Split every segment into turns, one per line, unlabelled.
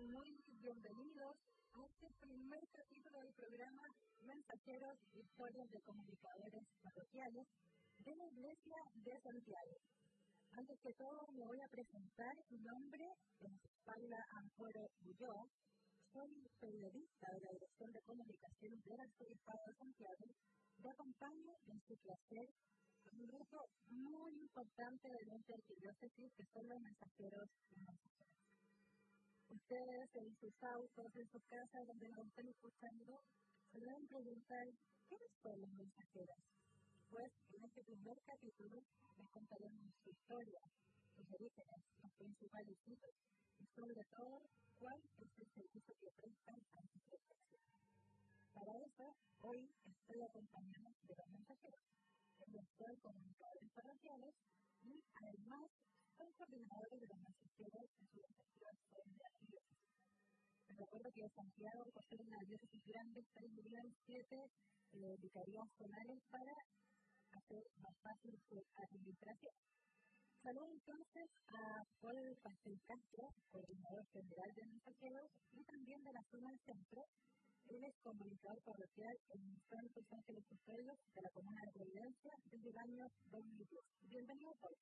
muy bienvenidos a este primer capítulo del programa Mensajeros Historias de Comunicadores Parroquiales de la Iglesia de Santiago. Antes que todo me voy a presentar, mi nombre es Paula Amporo Ulloa, soy periodista de la Dirección de Comunicaciones del Arzobispado de Santiago y acompaño en su placer a un grupo muy importante de la arquidiócesis que son los mensajeros y. Ustedes en sus autos, en sus casas, donde nos estén escuchando, se deben preguntar, ¿quiénes son los mensajeros? Pues en este primer capítulo les contaremos su historia, sus orígenes, los principales hitos y sobre todo cuál es el servicio que prestan a nuestra iglesia. Para eso, hoy estoy acompañada de los mensajeros. Yo soy comunicadores parroquiales y además son coordinadores de los mensajeros en su respectiva de la diócesis. Les recuerdo que Santiago, por ser una diócesis grande, está dividida en siete eh, vicarías zonales para hacer más fácil su administración. Saludo entonces a Paul Pastel Castro, coordinador general de mensajeros y también de la zona del centro. Él es comunicador parroquial en Santos Ángeles Custodios de la Comuna de Providencia desde el año 2010. Bienvenido, Paul.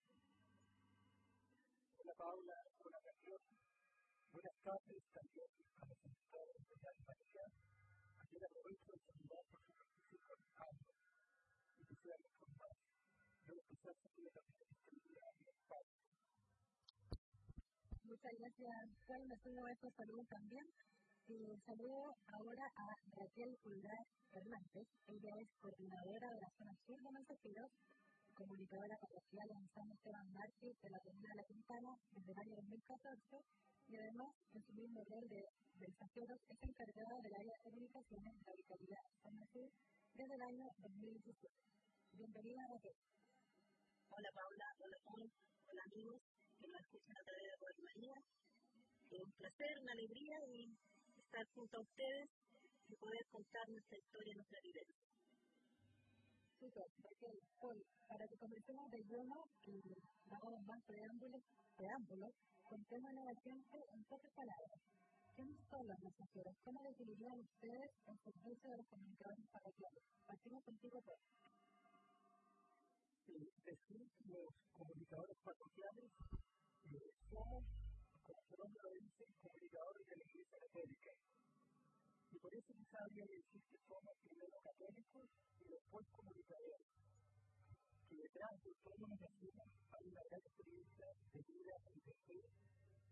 Hola, Paula. Hola. Buenas tardes también a los invitados de la. Ayer aprovecho de saludar su 25 años y que sean muchos más. Yo empecé a seguir también.
Muchas. Me estos saludos también. Eh, saludo ahora a Raquel Pulgar Hernández. Ella es coordinadora de la zona sur de Mensajeros, comunicadora parroquial en San Esteban Márquez de la Comunidad de la Quintana desde el año 2014 y además en su mismo rol de mensajeros es encargada del área de comunicaciones de la Vicaría San desde el año 2017. Bienvenida, Raquel.
Hola Paula, hola Paul, hola amigos que nos escuchan a través de Radio María. Es un placer, una alegría y estar junto a ustedes y poder contar nuestra historia, nuestra vivencia.
Paul, para que comencemos de lleno y hagamos más preámbulos, preámbulos contémosle a la gente en pocas palabras. ¿Quiénes son los mensajeros? ¿Cómo definirían ustedes el servicio de los comunicadores parroquiales? Partimos contigo, Paul.
Eh, decir los comunicadores parroquiales eh, somos, como su nombre lo dice, comunicadores de la Iglesia Católica. Por eso habría que decir que somos primero católicos y después comunicadores. Que detrás de que hacemos hay una gran experiencia de vida y de fe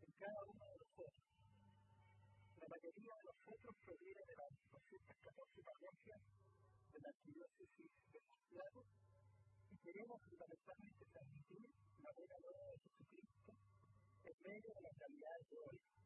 en cada uno de nosotros. La mayoría de nosotros proviene de las 214 parroquias de la arquidiócesis de Santiago y queremos fundamentalmente transmitir la buena nueva de Jesucristo en medio de las realidades de hoy.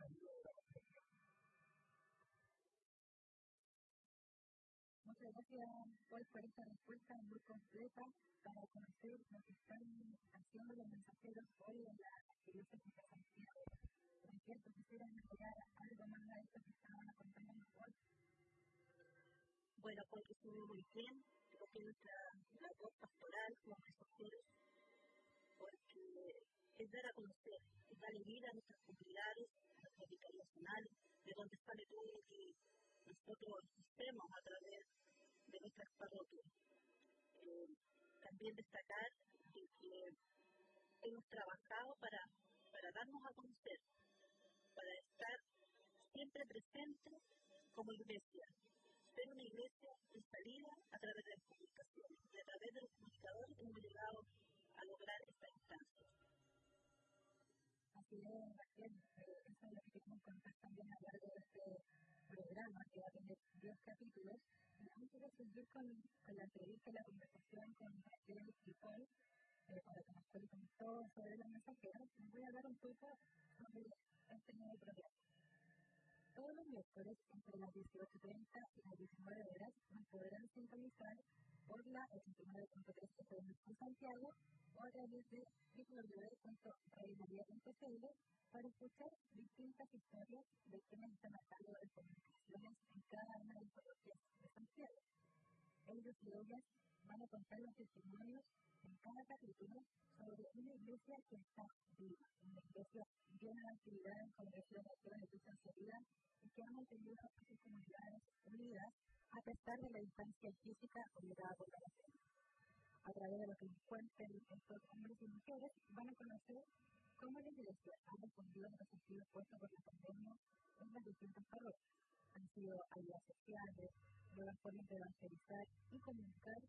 gracias, Paul, por esta respuesta muy completa para conocer lo que están haciendo los mensajeros hoy en la arquidiócesis de Santiago. Raquel, ¿tú quisieras agregar algo más a esto que estaban acompañando hoy?
Bueno, Paul estuvo muy bien, creo que nuestra labor pastoral como mensajeros, porque es dar a conocer, es darle vida a nuestras comunidades, a nuestras vicarías zonales, de donde sale todo lo que nosotros hacemos a través de nuestras parroquias. Eh, también destacar de que hemos trabajado para, para darnos a conocer, para estar siempre presentes como iglesia, ser una iglesia salida a través de las comunicaciones. Y a través de los comunicadores hemos llegado a lograr esta instancia.
Así es, Raquel, eh, eso es lo que queremos contar también a lo largo de este programa, que va a tener 10 capítulos. De seguir con, con la entrevista y la conversación con Raquel y Paul, eh, para que nos cuenten todo sobre los mensajeros, les voy a hablar un poco sobre este nuevo programa. Todos los miércoles, entre las 18.30 y las 19 horas, nos podrán sintonizar por la 89.3 FM en Santiago o a través de www.radiomaria.cl para escuchar distintas historias de quienes están a cargo de comunicaciones en cada una de las parroquias de Santiago. Ellos y ellas van a contar los testimonios en cada capítulo sobre una iglesia que está viva, una iglesia llena de actividades, congresiones, acciones de sinceridad y que ha mantenido a sus comunidades unidas a pesar de la distancia física obligada por la pandemia. A través de lo que nos cuenten estos hombres y mujeres, van a conocer cómo la iglesia ha respondido a los desafíos puestos por la pandemia en las distintas parroquias. Han sido ayudas sociales, nuevas formas de evangelizar y comunicar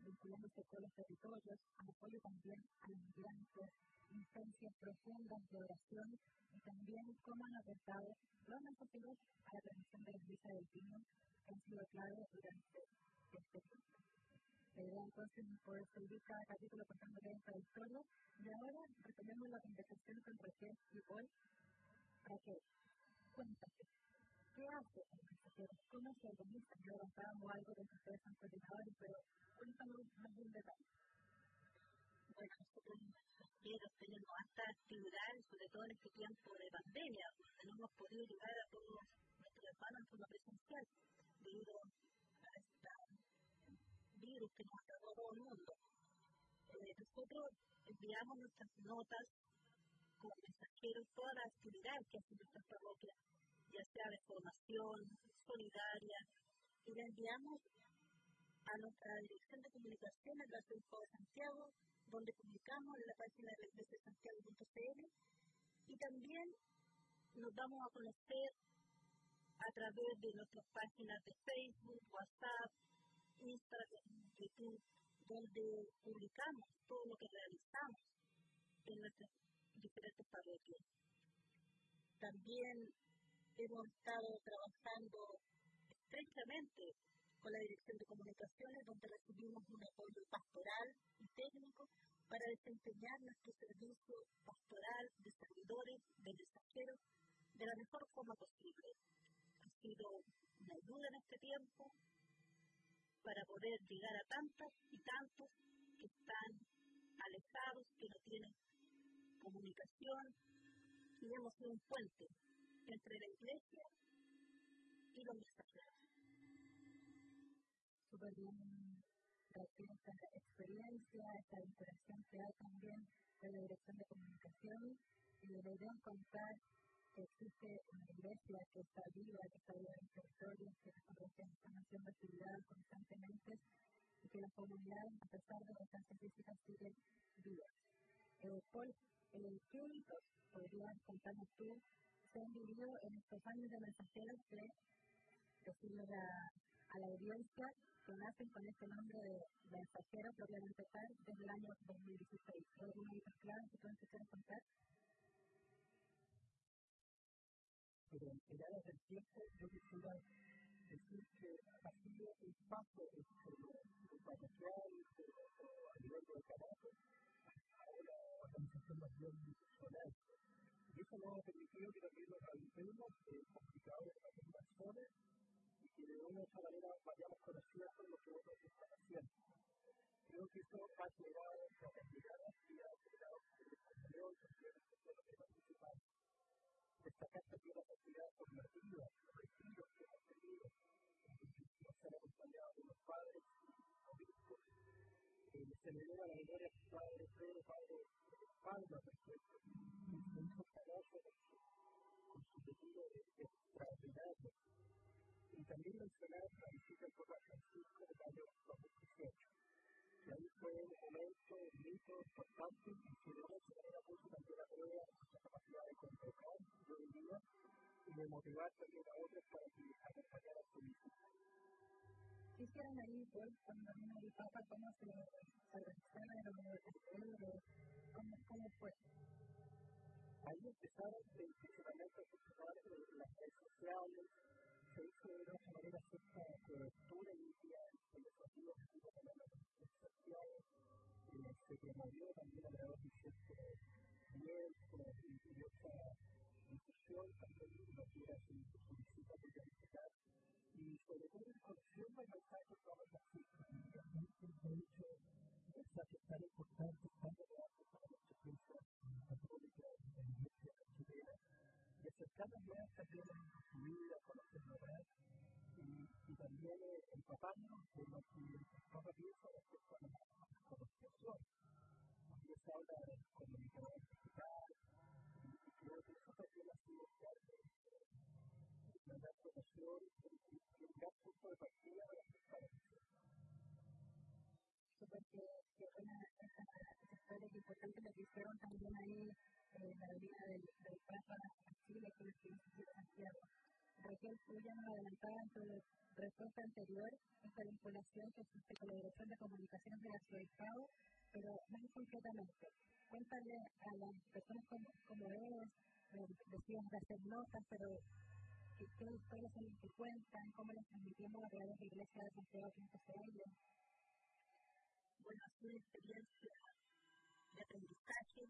vinculándose con los territorios, apoyo también a los migrantes, instancias profundas de oración y también cómo han aportado los mensajeros a la transmisión de la Iglesia del Pino, han sido clave durante este tiempo. Idea entonces es poder seguir cada capítulo contándole esta historia y ahora retomemos la conversación con Raquel y Paul. Raquel, cuéntate, ¿qué hace el mensajero? ¿Cómo se organiza? Ya avanzábamos algo de que ustedes son coordinadores, pero cuéntanos más de un detalle.
Bueno, nosotros mensajeros tenemos hasta actividades, sobre todo en este tiempo de pandemia, donde no hemos podido llegar a todos hermanos en forma presencial, debido a este virus que nos ha dado todo el mundo. Eh, nosotros enviamos nuestras notas como mensajeros, todas las actividades que hacen nuestras parroquias, ya sea de formación, solidaria, y la enviamos a nuestra dirección de comunicaciones del Arzobispado de Santiago, donde publicamos en la página de la iglesia Santiago.cl y también nos damos a conocer a través de nuestras páginas de Facebook, WhatsApp, Instagram, YouTube, donde publicamos todo lo que realizamos en nuestras diferentes parroquias. También hemos estado trabajando estrechamente con la Dirección de Comunicaciones, donde recibimos un apoyo pastoral y técnico para desempeñar nuestro servicio pastoral de servidores, de mensajeros, de la mejor forma posible. Ha sido una ayuda en este tiempo para poder llegar a tantas y tantos que están alejados, que no tienen comunicación, y hemos sido un puente entre la iglesia y los mensajeros.
Súper bien esta experiencia, esta interacción que hay también de la Dirección de Comunicación y idea de contar que existe una iglesia que está viva, que está viva en el territorio, que las parroquias están haciendo actividades constantemente y que las comunidades, a pesar de las distancias físicas, siguen vivas. Eh, Paul, eh, ¿qué hitos podrías contarnos tú se han vivido en estos años de mensajeros que decirle a, la audiencia que nacen con este nombre de mensajero propiamente tal desde el año 2016? ¿Hay alguna hitos clave que tú quieras contar?
Pero en aras del tiempo yo quisiera decir que ha sido un paso entre lo parroquial a nivel de carácter a una organización más bien institucional. Y eso nos ha permitido que también nos realicemos eh, complicados en algunas zonas y que de una u otra manera vayamos conociendo lo que otros están haciendo. Creo que eso ha generado una cantidad de actividades, ha generado comunión, sociedades que participantes destacar también los retiros que tenido, de los padres se a la padre se. Y también mencionar la visita al Papa Francisco del 2018 que ahí fue un momento, un mito importante y que de alguna manera puso también a prueba nuestra capacidad de convocar yo y de motivar también a otros para que acompañaran su misión.
¿Qué hicieron ahí, pues, cuando vino el Papa? ¿Cómo se organizaron? ¿Cómo, ¿Cómo fue?
Ahí empezaron principalmente a funcionar las redes sociales, se hizo de otra manera cierta cobertura en los motivos que tuvo también la social, eh, se promovió también a través de ciertos lienzos y, otras instrucción, también nos diera su, su publicitar y sobre todo marxistas. De tan relevantes para nuestra católica y acercarnos más también a su vida, conocer más y, también eh, empaparnos de lo que el Papa piensa respecto a la se habla de comunicador y, creo que eso también ha sido parte de una gran promoción y un gran punto de de la
Súper que, que buena esa, esa historia, que que hicieron también ahí eh, la venida del, del Papa a Chile, que es el de Santiago. Raquel, tú ya nos adelantabas en tu respuesta anterior esta vinculación que existe con la Dirección de Comunicaciones de la Ciudad de pero más concretamente, cuéntale a las personas como, como es, eh, decías de hacer notas, pero qué, historias son las que cuentan, cómo las transmitimos a través de Iglesia de Santiago.cl.
Bueno, ha sido una experiencia de aprendizaje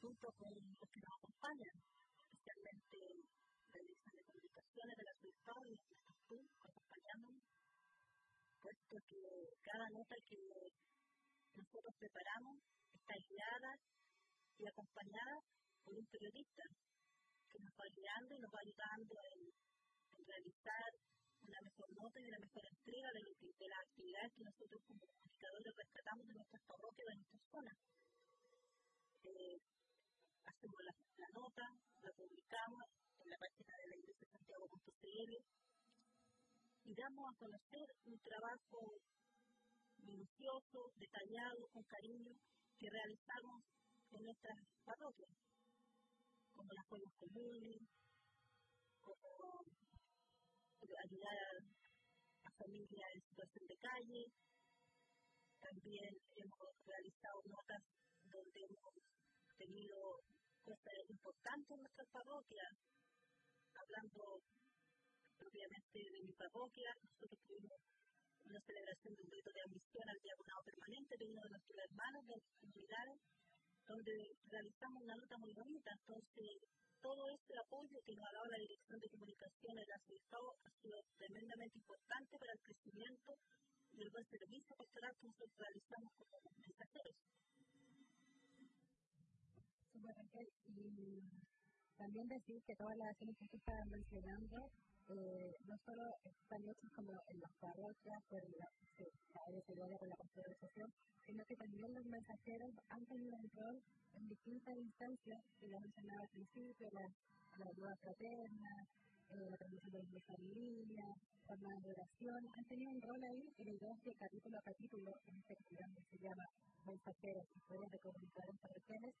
junto con los que nos acompañan, especialmente la Dirección de Comunicaciones de la Ciudad y nuestros tú acompañándonos, puesto que cada nota que nosotros preparamos está guiada y acompañada por un periodista que nos va guiando y nos va ayudando en, en realizar una mejor nota y una mejor entrega de, de las actividades que nosotros como comunicadores rescatamos de nuestras parroquias, de nuestras zonas. Eh, hacemos la, la, nota, la publicamos en la página de la iglesia santiago.cl y damos a conocer un trabajo minucioso, detallado, con cariño, que realizamos en nuestras parroquias, como las juegos comunes, como ayudar a, a familias en situación de calle. También hemos realizado notas donde hemos tenido cosas importantes en nuestras parroquias, hablando propiamente de mi parroquia, nosotros tuvimos una celebración de un rito de admisión al diagonado permanente uno de nuestros hermanos de comunidades, donde realizamos una nota muy bonita. Entonces, todo este apoyo que nos ha dado la Dirección de Comunicaciones de la Ciudad ha sido tremendamente importante para el crecimiento y el buen servicio pastoral que nosotros realizamos como mensajeros.
Super Raquel, y también decir que todas las acciones que usted estaba mencionando eh, no solo están hechas como en las parroquias por la, ADCD con la pastoralización, sino que también los mensajeros han tenido un rol en distintas instancias, que ya mencionaba al principio, la, la ayuda fraterna, eh, la transmisión de la en línea, jornadas de oración, han tenido un rol ahí y la idea es que capítulo a capítulo, en este programa que se llama Mensajeros, historias de comunicadores parroquiales,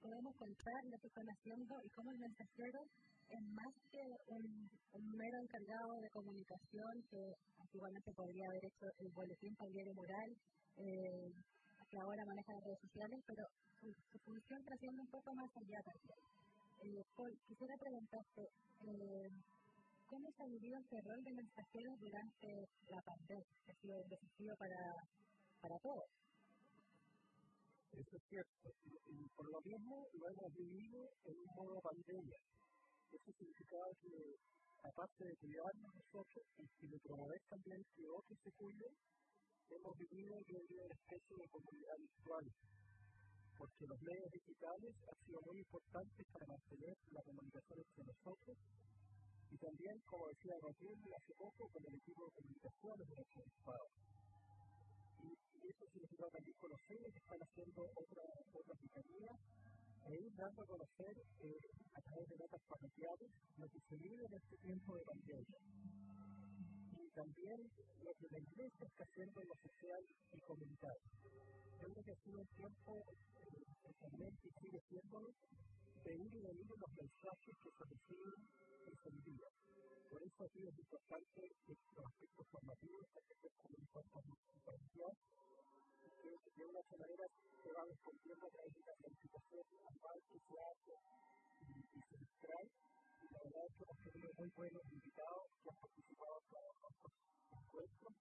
podemos contar lo que están haciendo y cómo el mensajero es más que un, mero encargado de comunicación que antiguamente podría haber hecho el boletín diario moral, eh, que ahora maneja las redes sociales, pero su, su función trasciende un poco más allá también. Eh, quisiera preguntarte, eh, ¿cómo se ha vivido este rol de mensajeros durante la pandemia? Que ha sido desafío para, para todos.
Eso es cierto. Y por lo mismo lo hemos vivido en un modo pandemia. Eso significaba que, aparte de cuidarnos nosotros y de promover también que otros se cuiden, hemos vivido de una especie de comunidad virtual. Porque los medios digitales han sido muy importantes para mantener la comunicación entre nosotros y también, como decía Raquel hace poco, con el equipo de comunicaciones de nuestro estado y, eso significa también conocer que están haciendo otras otra vicarías e ir dando a conocer eh, a través de notas parroquiales lo que se vive en este tiempo de pandemia. Y también lo que la iglesia está haciendo en lo social y comunitario. Yo creo que ha sido un tiempo, eh, especialmente y sigue siéndolo, de ir y venir los mensajes que se reciben y se envían. Por eso aquí es importante los aspectos formativos que comunican con parroquial que de una otra manera se va respondiendo a través de una planificación anual que se hace y, se distrae. Y la verdad es que hemos tenido muy buenos invitados que han participado en nuestros encuentros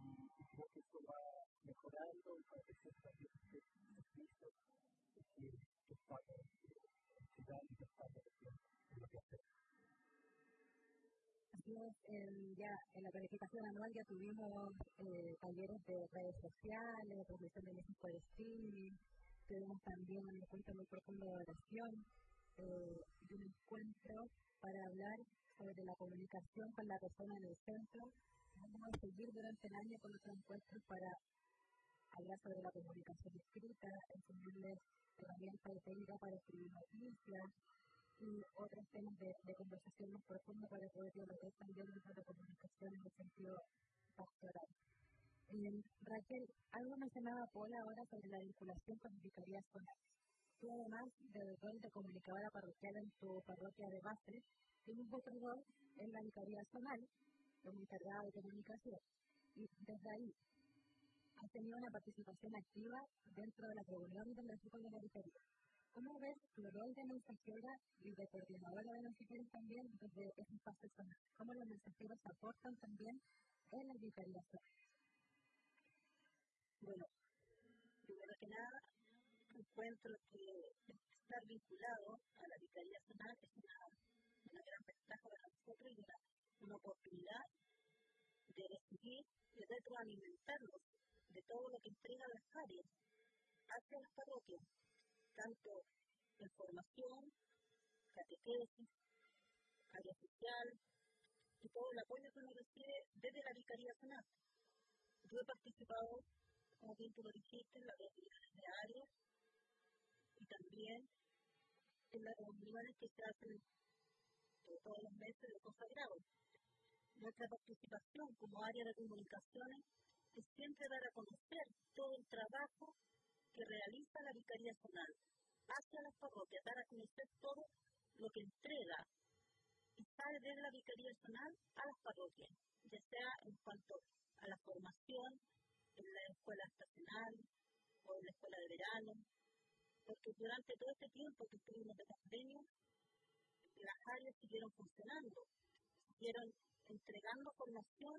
y, creo que eso va mejorando y creciendo también este servicio que, que estamos capacidad y de tiempo en lo que hacemos.
Así es, ya en la planificación anual ya tuvimos eh, talleres de redes sociales, transmisión de México por streaming, tuvimos también un encuentro muy profundo de oración eh, y un encuentro para hablar sobre la comunicación con la persona en el centro. Vamos a seguir durante el año con otros encuentros para hablar sobre la comunicación escrita, enseñarles herramientas de técnica para escribir noticias y otros temas de, de conversación más profundo para poder dialogar también dentro de comunicación en el sentido pastoral. Eh, Raquel, algo mencionaba Paul ahora sobre la vinculación con vicarías zonales. Tú además del rol de comunicadora parroquial en tu parroquia de base, tienes otro rol en la vicaría zonal como encargada de comunicación. Y desde ahí, has tenido una participación activa dentro de las reuniones del equipo de la vicaría. ¿Cómo ves tu rol de mensajera y de coordinadora de mensajeros también desde ese espacio zonal? ¿Cómo los mensajeros aportan también en las vicarías
Bueno, primero que nada, encuentro que estar vinculado a la vicaría zonal es una, gran ventaja para nosotros y una, una oportunidad de recibir y retroalimentarnos de todo lo que entrega las áreas hacia las parroquias, tanto en formación, catequesis, área social y todo el apoyo que uno recibe desde la Vicaría Zonal. Yo he participado, como bien tú lo dijiste, en las reuniones de área y también en las reuniones que se hacen todos los meses de consagrado. Nuestra participación como área de comunicaciones es siempre dar a conocer todo el trabajo que realiza la Vicaría Zonal hacia las parroquias, dar a conocer todo lo que entrega y sale desde la Vicaría Zonal a las parroquias, ya sea en cuanto a la formación en la escuela estacional o en la escuela de verano, porque durante todo este tiempo que estuvimos de pandemia, las áreas siguieron funcionando, siguieron entregando formación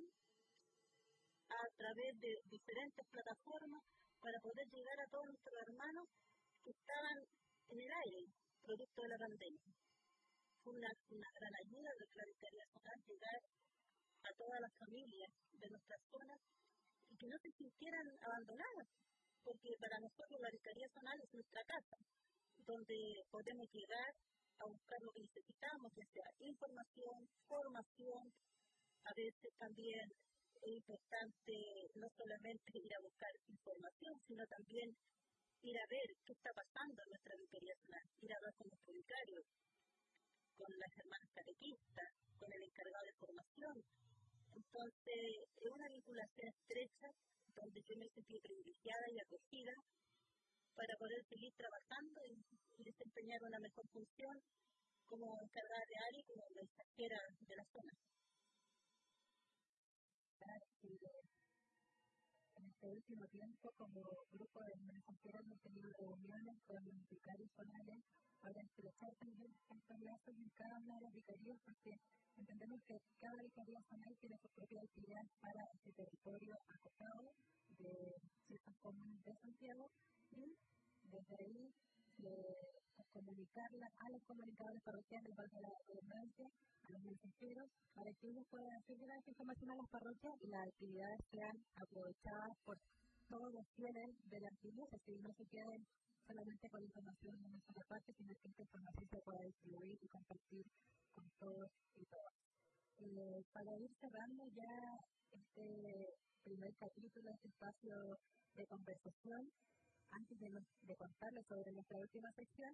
a través de diferentes plataformas para poder llegar a todos nuestros hermanos que estaban en el aire, producto de la pandemia. Fue una, gran ayuda de la Vicaría Zonal llegar a todas las familias de nuestras zonas y que no se sintieran abandonadas, porque para nosotros la Vicaría Zonal es nuestra casa, donde podemos llegar a buscar lo que necesitamos, ya sea información, formación, a veces también es importante no solamente ir a buscar información, sino también ir a ver qué está pasando en nuestra vicaría zonal, ir a hablar con los publicarios, con las hermanas catequistas, con el encargado de formación. Entonces, es una vinculación estrecha donde yo me sentí privilegiada y acogida para poder seguir trabajando y, desempeñar una mejor función como encargada de área y como mensajera de la zona
este último tiempo como grupo de mensajeros hemos tenido reuniones con los vicarios zonales para estrechar también estos lazos en cada una de las vicarías porque entendemos que cada vicaría zonal tiene su propia actividad para este territorio acotado de ciertas comunas de Santiago y desde ahí comunicarla a los comunicadores parroquiales de la redundancia, a los mensajeros, para que ellos puedan hacer llegar esta información a las parroquias y las actividades sean aprovechadas por todos los fieles de la iglesia, que no se queden solamente con información de una sola parte, sino que esta información se pueda distribuir y compartir con todos y todas. Eh, para ir cerrando ya este primer capítulo, este espacio de conversación, antes de, contarles sobre nuestra última sección,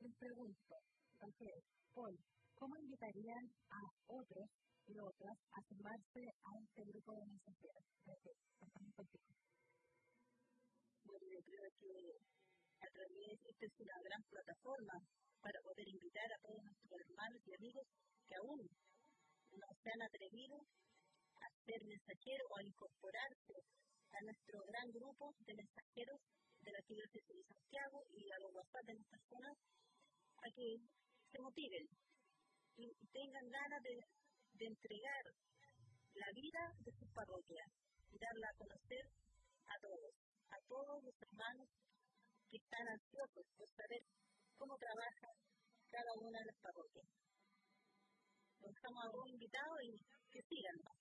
les pregunto, Paul, ¿cómo invitarían a otros y otras a sumarse a este grupo de mensajeros? Gracias.
Bueno, yo creo que a través, esta es una gran plataforma para poder invitar a todos nuestros hermanos y amigos que aún no se han atrevido a ser mensajeros o a incorporarse a nuestro gran grupo de mensajeros de la Arquidiócesis de Santiago y a los WhatsApp de nuestras zonas a que se motiven y tengan ganas de, entregar la vida de sus parroquias y darla a conocer a todos, a todos los hermanos que están ansiosos por saber cómo trabaja cada una de las parroquias. Estamos a un invitado y que sigan.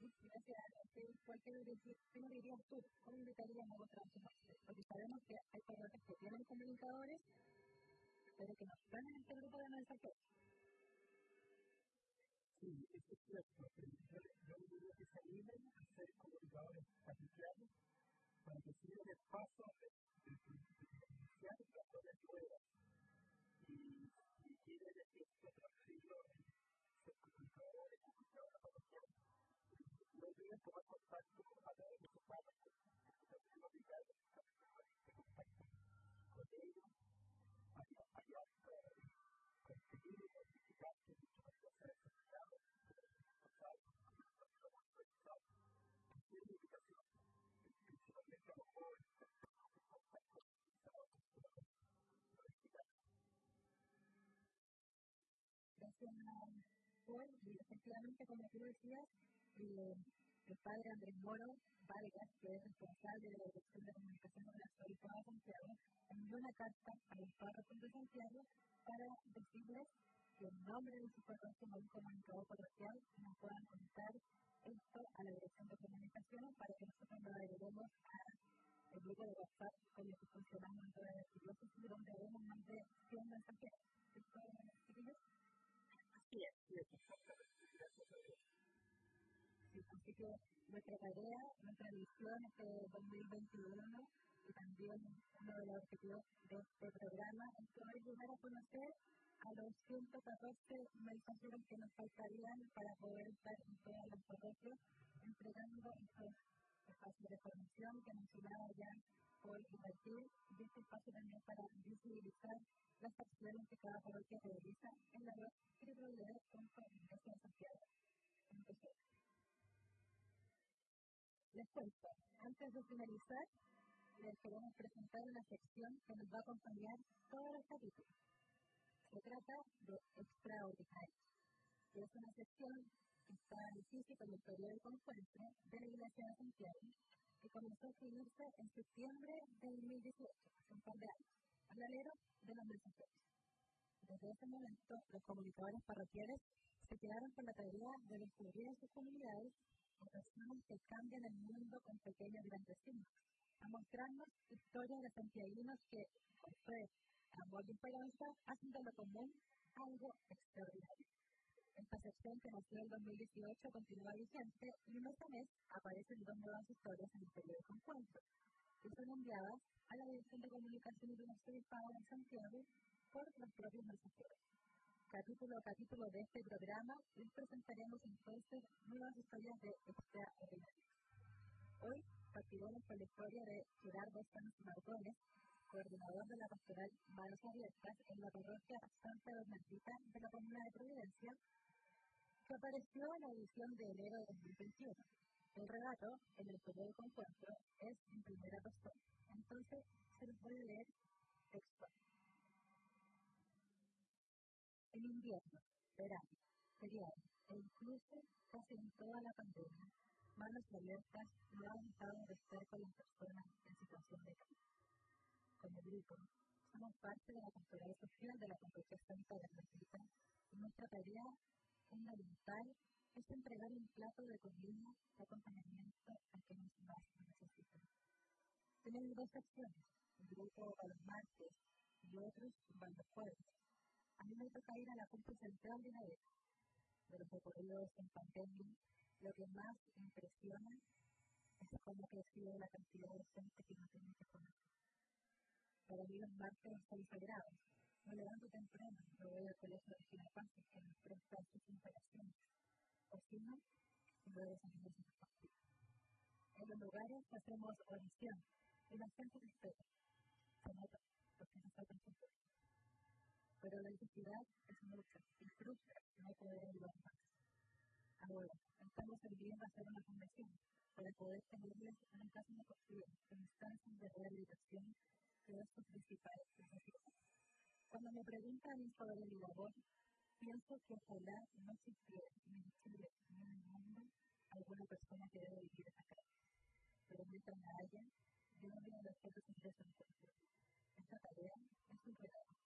Gracias. ¿Qué nos dirías tú? ¿Cómo invitarías a otras Porque sabemos que hay parroquias que tienen comunicadores, pero que no están en este grupo de mensajeros.
Sí, es cierto. Yo diría que se animen a ser comunicadores parroquiales para que sigan el paso de iniciar las cosas nuevas. Y, y quieren decir que en ser comunicadores, comunicadores parroquiales. No
efectivamente, como tú decías, el padre Andrés Moro Vargas, que es responsable de la Dirección de Comunicación de la Arzobispo de Santiago, envió una carta a los párrocos de Santiago para decirles que en nombre de su parroquia como un comunicador parroquial nos puedan contar esto a la Dirección de Comunicaciones para que nosotros lo agreguemos al grupo de WhatsApp con el que funcionamos en toda la diócesis, donde haremos más de 100 mensajeros. ¿Esto es
Así es,
sí, así que nuestra tarea, nuestra misión este 2021 y también uno de los objetivos de este programa es poder ayudar a conocer a los 114 mensajeros que nos faltarían para poder estar en todas las parroquias entregando estos espacios de formación que mencionaba ya por invertir y este espacio también para visibilizar las acciones que cada parroquia realiza en la web www.iglesiasantiago.com. Les cuento, antes de finalizar, les queremos presentar una sección que nos va a acompañar todos los capítulos. Se trata de Extraordinario, que es una sección que está en físico en el periódico Encuentro de la Iglesia de Santiago, que comenzó a escribirse en septiembre de 2018, hace un par de años, al alero de los mensajeros. Desde ese momento, los comunicadores parroquiales se quedaron con la tarea de descubrir en sus comunidades personas que cambian el mundo con pequeños grandes a mostrarnos historias de santiaguinos que, con fe, amor y esperanza, hacen de lo común algo extraordinario. Esta sección que nació en 2018 continúa vigente y mes a mes aparecen dos nuevas historias en el periódico Encuentro, que son enviadas a la Dirección de Comunicaciones de nuestro Estado en Santiago por los propios mensajeros capítulo a capítulo de este programa, les presentaremos entonces nuevas historias de extraordinarios. Hoy partiremos con la historia de Gerardo Sanz Mardones, coordinador de la pastoral Manos Abiertas en la parroquia Santa Bernardita de la Comuna de Providencia, que apareció en la edición de enero de 2021. El relato en el periódico Encuentro es en primera persona, entonces se los voy a leer textualmente. En invierno, verano, feriado e incluso casi en toda la pandemia, Manos Abiertas no ha dejado de estar con las personas en situación de calle. Como grupo, somos parte de la pastoral social de la Congregación Santa de la y nuestra tarea fundamental es entregar un plato de comida de acompañamiento a quienes más lo necesitan. Tenemos dos secciones, un grupo a los martes y otros van los jueves a mí me toca ir a la punta central de la era. De los recorridos en pandemia, lo que más impresiona es cómo creció la cantidad de gente que no tiene que comer. Para mí los martes sagrados. Me levanto temprano, me voy al colegio de Ginapaces que nos presta sus instalaciones. O si no, me voy a San Luis de En los lugares hacemos oración y la gente se espera. Se nota, porque no está tan pero la necesidad es mucha y frustra no poder ayudar más. Ahora, estamos a hacer una fundación para poder tenerles una casa de acogida con instancias de rehabilitación que es su principal necesidad. Cuando me preguntan sobre mi labor, pienso que ojalá no existiera ni en Chile ni en el mundo alguna persona que debe vivir casa. Pero mientras la haya, yo no voy a de sentirse en Esta tarea es un regalo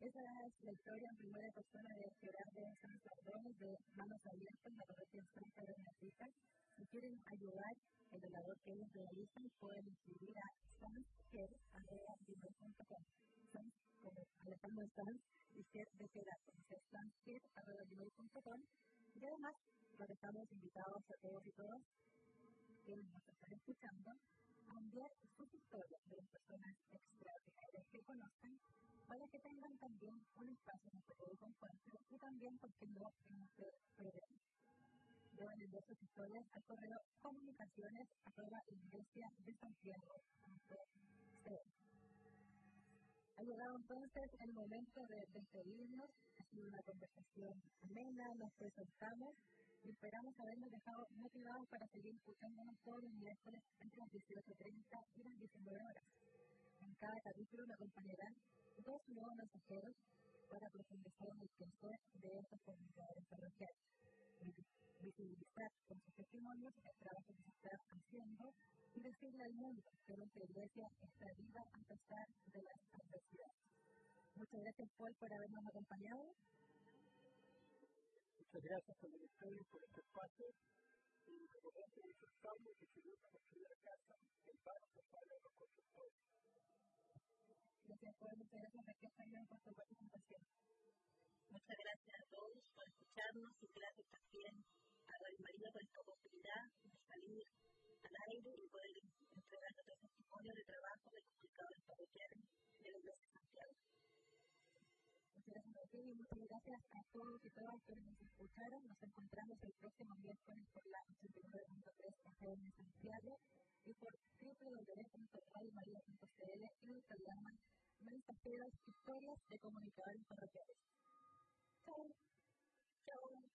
Esa es la historia en primera persona de Gerardo San Sardones de Manos Abiertas, la parroquia Santa Bernardita. Si quieren ayudar el donador que ellos realizan, pueden escribir a sansker.com. Sans como Alejandro Sanz y Ger de. Sansker.com. Y además, lo estamos invitados a todos y todas que nos están escuchando enviar sus historias de las personas extraordinarias que conocen para que tengan también un espacio en este de encuentro y también, no, en este programa. Deben enviar sus historias al correo comunicaciones arroba iglesia de Santiago. Ha llegado entonces el momento de despedirnos. Ha sido una conversación amena, nos presentamos esperamos habernos dejado motivados para seguir escuchándonos todos los miércoles entre las 18.30 y las 19 horas. En cada capítulo nos acompañarán dos nuevos mensajeros para profundizar en el quehacer de estos comunicadores parroquiales, visibilizar con sus testimonios el trabajo que se está haciendo y decirle al mundo que nuestra iglesia está viva a pesar de las adversidades. Muchas gracias, Paul, por habernos acompañado.
Muchas gracias el estudio, por este espacio. Y recordemos que es sábado que se gusta construir la casa, el barrio de los constructores.
Gracias por muchas gracias Raquel Fabián por tu participación.
Muchas gracias a todos por escucharnos y gracias también a Radio María por esta oportunidad de salir al aire y poder entregar nuestro testimonio de trabajo de comunicadores parroquiales de la Iglesia de Santiago.
Muchas gracias a y muchas gracias a todos y todas quienes nos escucharon. Nos encontramos el próximo miércoles por la 89.3 FM Santiago y por www.radiomaria.cl y el programa Mensajeros Historias de Comunicadores Parroquiales. Chao.
Chao.